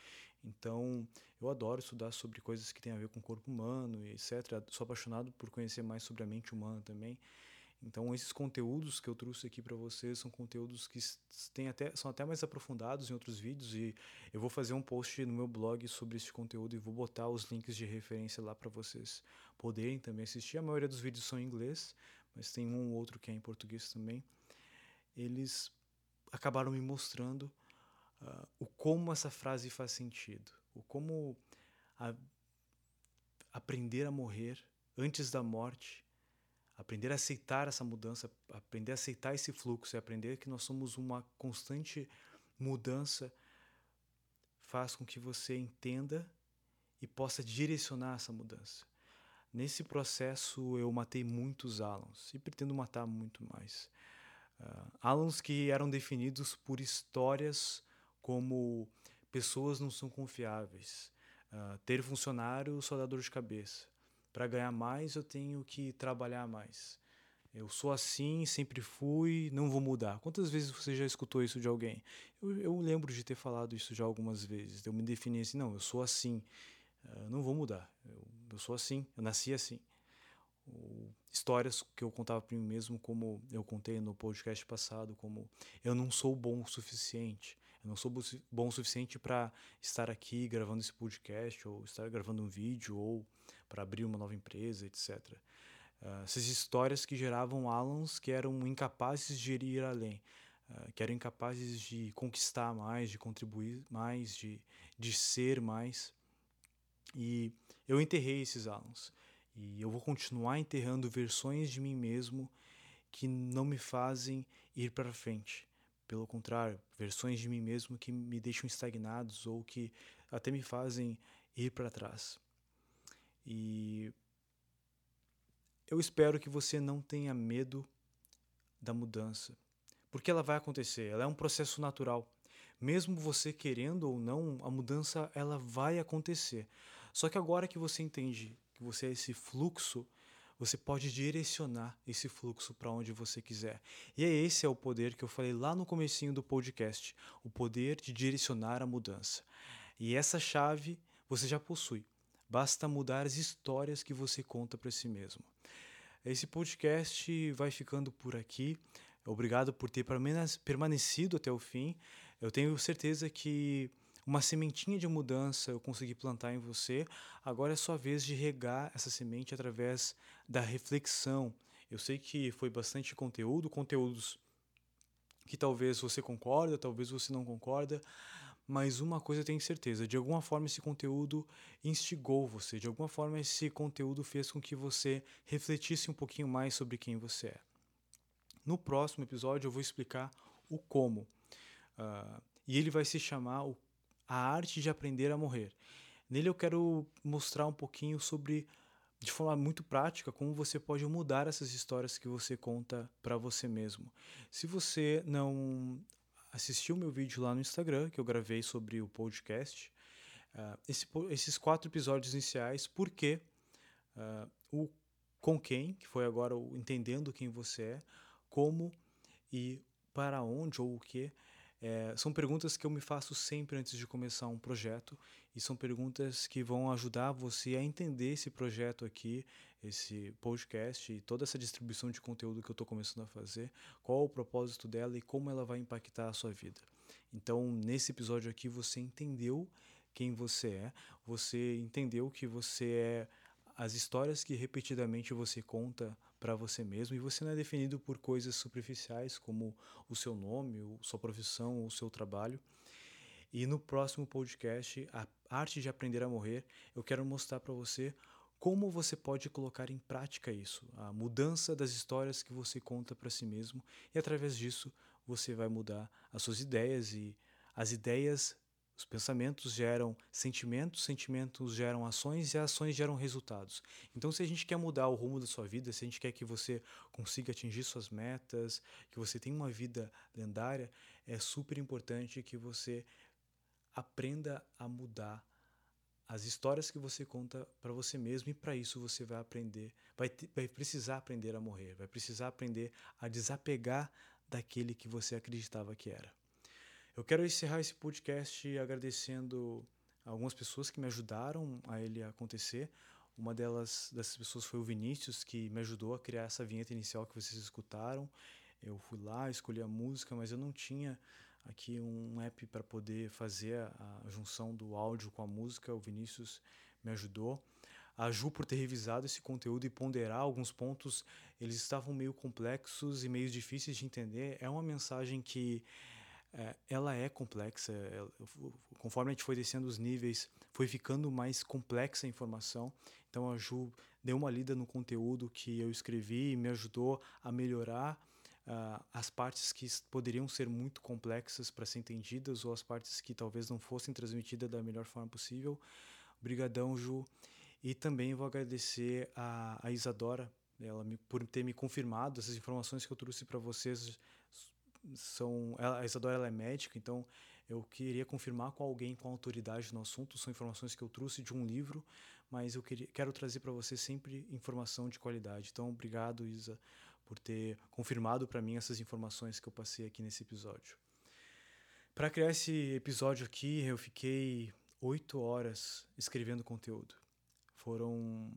Então, eu adoro estudar sobre coisas que têm a ver com o corpo humano e etc. Sou apaixonado por conhecer mais sobre a mente humana também. Então, esses conteúdos que eu trouxe aqui para vocês são conteúdos que têm até, são até mais aprofundados em outros vídeos e eu vou fazer um post no meu blog sobre esse conteúdo e vou botar os links de referência lá para vocês poderem também assistir. A maioria dos vídeos são em inglês, mas tem um ou outro que é em português também. Eles acabaram me mostrando uh, o como essa frase faz sentido, o como a, aprender a morrer antes da morte aprender a aceitar essa mudança, aprender a aceitar esse fluxo e aprender que nós somos uma constante mudança faz com que você entenda e possa direcionar essa mudança. Nesse processo eu matei muitos Alans e pretendo matar muito mais. Uh, Alans que eram definidos por histórias como pessoas não são confiáveis, uh, ter funcionário só dá dor de cabeça, para ganhar mais eu tenho que trabalhar mais. Eu sou assim, sempre fui, não vou mudar. Quantas vezes você já escutou isso de alguém? Eu, eu lembro de ter falado isso já algumas vezes. Eu me defini assim: não, eu sou assim, eu não vou mudar. Eu, eu sou assim, eu nasci assim. O, histórias que eu contava para mim mesmo, como eu contei no podcast passado, como eu não sou bom o suficiente. Eu não sou bom o suficiente para estar aqui gravando esse podcast, ou estar gravando um vídeo, ou para abrir uma nova empresa, etc. Uh, ah, essas histórias que geravam Alans que eram incapazes de ir além, uh, que eram incapazes de conquistar mais, de contribuir mais, de, de ser mais. E eu enterrei esses Alans. E eu vou continuar enterrando versões de mim mesmo que não me fazem ir para frente. Pelo contrário, versões de mim mesmo que me deixam estagnados ou que até me fazem ir para trás. E eu espero que você não tenha medo da mudança, porque ela vai acontecer, ela é um processo natural. Mesmo você querendo ou não, a mudança ela vai acontecer. Só que agora que você entende que você é esse fluxo, você pode direcionar esse fluxo para onde você quiser. E é esse é o poder que eu falei lá no comecinho do podcast, o poder de direcionar a mudança. E essa chave você já possui. Basta mudar as histórias que você conta para si mesmo. Esse podcast vai ficando por aqui. Obrigado por ter permanecido até o fim. Eu tenho certeza que uma sementinha de mudança eu consegui plantar em você. Agora é sua vez de regar essa semente através da reflexão. Eu sei que foi bastante conteúdo, conteúdos que talvez você concorda, talvez você não concorda, mas uma coisa eu tenho certeza, de alguma forma esse conteúdo instigou você, de alguma forma esse conteúdo fez com que você refletisse um pouquinho mais sobre quem você é. No próximo episódio eu vou explicar o como. Uh, e ele vai se chamar o a arte de aprender a morrer. Nele eu quero mostrar um pouquinho sobre, de forma muito prática, como você pode mudar essas histórias que você conta para você mesmo. Se você não assistiu meu vídeo lá no Instagram, que eu gravei sobre o podcast, uh, esse, esses quatro episódios iniciais, por quê? Uh, o com quem, que foi agora o entendendo quem você é, como e para onde ou o que, É, são perguntas que eu me faço sempre antes de começar um projeto e são perguntas que vão ajudar você a entender esse projeto aqui, esse podcast e toda essa distribuição de conteúdo que eu estou começando a fazer, qual o propósito dela e como ela vai impactar a sua vida. Então, nesse episódio aqui, você entendeu quem você é, você entendeu que você é as histórias que repetidamente você conta para você mesmo e você não é definido por coisas superficiais como o seu nome, sua profissão, o seu trabalho. E no próximo podcast, A Arte de Aprender a Morrer, eu quero mostrar para você como você pode colocar em prática isso, a mudança das histórias que você conta para si mesmo, e através disso você vai mudar as suas ideias e as ideias os pensamentos geram sentimentos, sentimentos geram ações e ações geram resultados. Então, se a gente quer mudar o rumo da sua vida, se a gente quer que você consiga atingir suas metas, que você tenha uma vida lendária, é super importante que você aprenda a mudar as histórias que você conta para você mesmo e para isso você vai aprender, vai, vai precisar aprender a morrer, vai precisar aprender a desapegar daquele que você acreditava que era. Eu quero encerrar esse podcast agradecendo algumas pessoas que me ajudaram a ele acontecer. Uma delas dessas pessoas foi o Vinícius, que me ajudou a criar essa vinheta inicial que vocês escutaram. Eu fui lá, escolhi a música, mas eu não tinha aqui um app para poder fazer a, junção do áudio com a música. O Vinícius me ajudou. A Ju por ter revisado esse conteúdo e ponderar alguns pontos, eles estavam meio complexos e meio difíceis de entender. É uma mensagem que ela é complexa. Ela, conforme a gente foi descendo os níveis, foi ficando mais complexa a informação. Então a Ju deu uma lida no conteúdo que eu escrevi e me ajudou a melhorar uh, as partes que poderiam ser muito complexas para ser entendidas ou as partes que talvez não fossem transmitidas da melhor forma possível. Obrigadão, Ju. E também vou agradecer a, a Isadora ela me, por ter me confirmado essas informações que eu trouxe para vocês são a Isadora ela é médica, então eu queria confirmar com alguém com autoridade no assunto. São informações que eu trouxe de um livro, mas eu queria, quero trazer para você sempre informação de qualidade. Então, obrigado, Isa, por ter confirmado para mim essas informações que eu passei aqui nesse episódio. Para criar esse episódio aqui, eu fiquei oito horas escrevendo conteúdo. Foram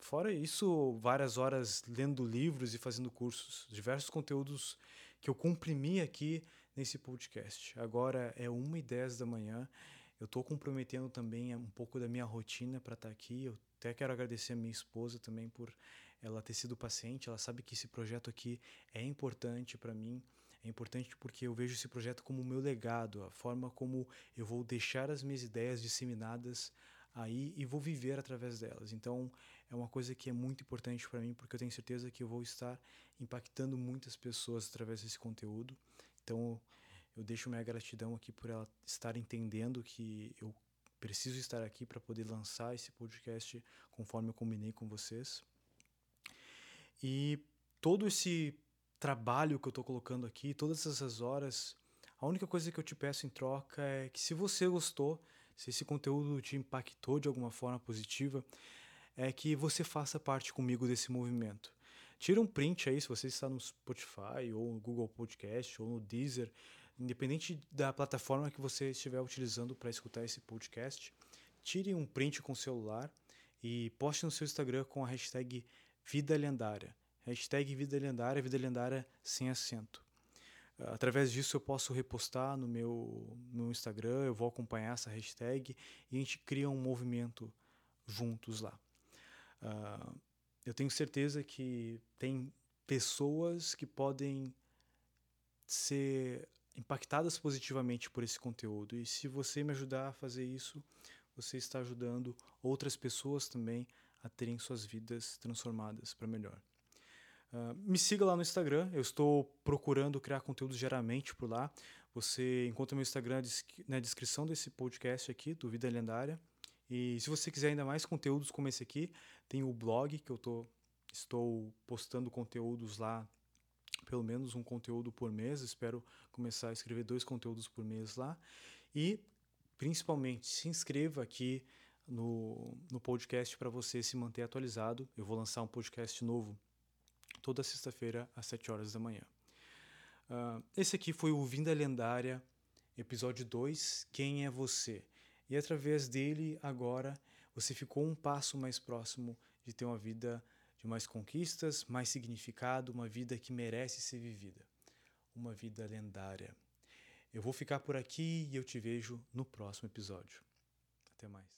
Fora isso, várias horas lendo livros e fazendo cursos, diversos conteúdos que eu comprimi aqui nesse podcast. Agora é 1 e 10 da manhã. Eu estou comprometendo também um pouco da minha rotina para estar tá aqui. Eu até quero agradecer a minha esposa também por ela ter sido paciente. Ela sabe que esse projeto aqui é importante para mim. É importante porque eu vejo esse projeto como o meu legado, a forma como eu vou deixar as minhas ideias disseminadas aí e vou viver através delas. Então, é uma coisa que é muito importante para mim, porque eu tenho certeza que eu vou estar impactando muitas pessoas através desse conteúdo. Então, eu deixo minha gratidão aqui por ela estar entendendo que eu preciso estar aqui para poder lançar esse podcast conforme eu combinei com vocês. E todo esse trabalho que eu estou colocando aqui, todas essas horas, a única coisa que eu te peço em troca é que se você gostou, se esse conteúdo te impactou de alguma forma positiva, é que você faça parte comigo desse movimento. Tira um print aí, se você está no Spotify, ou no Google Podcast, ou no Deezer, independente da plataforma que você estiver utilizando para escutar esse podcast, tire um print com o celular e poste no seu Instagram com a hashtag Vida Lendária. Hashtag Vida Lendária, Vida Lendária sem acento. Através disso eu posso repostar no meu, no Instagram, eu vou acompanhar essa hashtag e a gente cria um movimento juntos lá. Uh, eu tenho certeza que tem pessoas que podem ser impactadas positivamente por esse conteúdo. E se você me ajudar a fazer isso, você está ajudando outras pessoas também a terem suas vidas transformadas para melhor. Uh, me siga lá no Instagram, eu estou procurando criar conteúdo diariamente por lá. Você encontra meu Instagram na descrição desse podcast aqui, do Vida Lendária. E se você quiser ainda mais conteúdos como esse aqui, tem o blog que eu tô, estou postando conteúdos lá, pelo menos um conteúdo por mês. Espero começar a escrever dois conteúdos por mês lá. E principalmente se inscreva aqui no, no podcast para você se manter atualizado. Eu vou lançar um podcast novo toda sexta-feira às 7 horas da manhã. Uh, esse aqui foi o Vinda Lendária, episódio 2, Quem é Você? E através dele, agora, você ficou um passo mais próximo de ter uma vida de mais conquistas, mais significado, uma vida que merece ser vivida. Uma vida lendária. Eu vou ficar por aqui e eu te vejo no próximo episódio. Até mais.